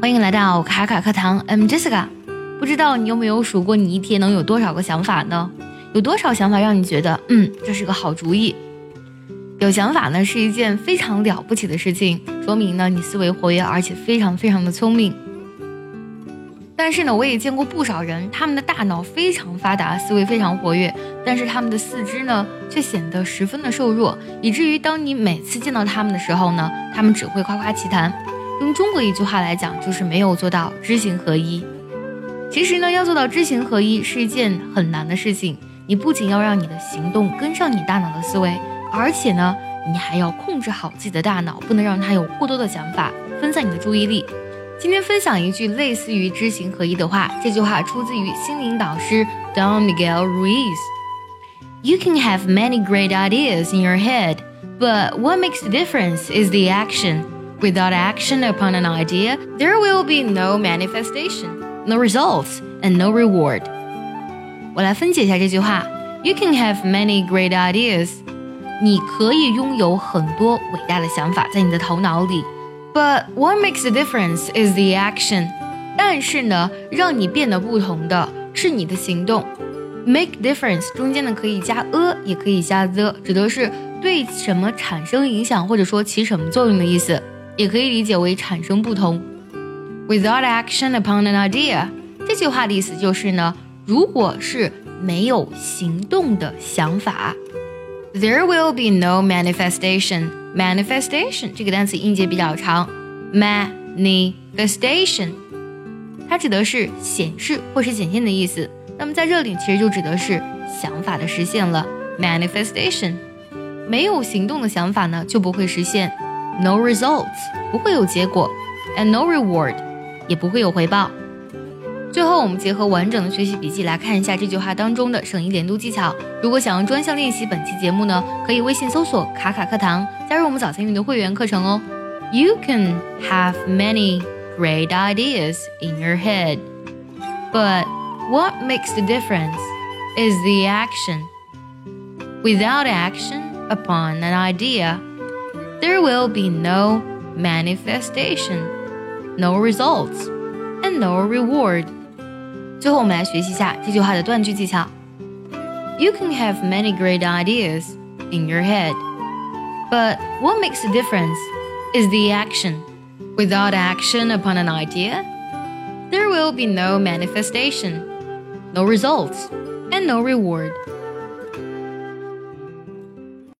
欢迎来到卡卡课堂，I'm Jessica。不知道你有没有数过你一天能有多少个想法呢？有多少想法让你觉得，嗯，这是个好主意？有想法呢是一件非常了不起的事情，说明呢你思维活跃，而且非常非常的聪明。但是呢，我也见过不少人，他们的大脑非常发达，思维非常活跃，但是他们的四肢呢却显得十分的瘦弱，以至于当你每次见到他们的时候呢，他们只会夸夸其谈。用中国一句话来讲，就是没有做到知行合一。其实呢，要做到知行合一是一件很难的事情。你不仅要让你的行动跟上你大脑的思维，而且呢，你还要控制好自己的大脑，不能让它有过多的想法分散你的注意力。今天分享一句类似于知行合一的话，这句话出自于心灵导师 Don Miguel Ruiz。You can have many great ideas in your head, but what makes the difference is the action. Without action upon an idea, there will be no manifestation, no results, and no reward. 我来分解一下这句话。You can have many great ideas. 你可以拥有很多伟大的想法在你的头脑里。But what makes the difference is the action. 但是呢，让你变得不同的是你的行动。Make difference 中间呢可以加 a，也可以加 the，指的是对什么产生影响或者说起什么作用的意思， 也可以理解为产生不同。Without action upon an idea，这句话的意思就是呢，如果是没有行动的想法，there will be no manifestation。manifestation 这个单词音节比较长，manifestation，它指的是显示或是显现的意思。那么在这里其实就指的是想法的实现了。manifestation 没有行动的想法呢就不会实现 ，no results 不会有结果，and no reward 也不会有回报。最后，我们结合完整的学习笔记来看一下这句话当中的省音连读技巧。如果想要专项练习本期节目呢，可以微信搜索“卡卡课堂”，加入我们早餐英语的会员课程哦。You can have many great ideas in your head, but what makes the difference is the action. Without action upon an idea, there will be no manifestation, no results, and no reward. 最后，我们来学习一下这句话的断句技巧。You can have many great ideas in your head, but what makes the difference is the action. Without action upon an idea, there will be no manifestation, no results, and no reward.